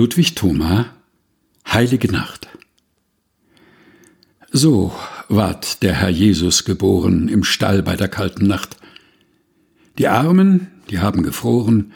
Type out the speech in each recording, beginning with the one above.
Ludwig Thoma Heilige Nacht So ward der Herr Jesus geboren im Stall bei der kalten Nacht. Die Armen, die haben gefroren,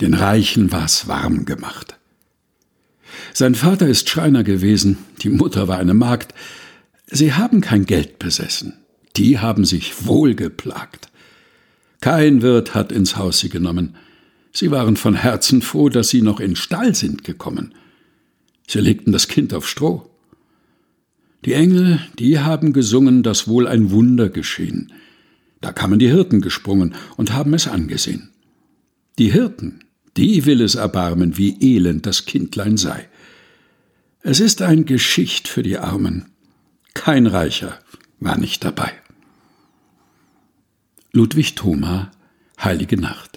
den Reichen war's warm gemacht. Sein Vater ist Schreiner gewesen, die Mutter war eine Magd. Sie haben kein Geld besessen, die haben sich wohl geplagt. Kein Wirt hat ins Haus sie genommen, Sie waren von Herzen froh, dass sie noch in Stall sind gekommen. Sie legten das Kind auf Stroh. Die Engel, die haben gesungen, dass wohl ein Wunder geschehen. Da kamen die Hirten gesprungen und haben es angesehen. Die Hirten, die will es erbarmen, wie elend das Kindlein sei. Es ist ein Geschicht für die Armen. Kein Reicher war nicht dabei. Ludwig Thoma Heilige Nacht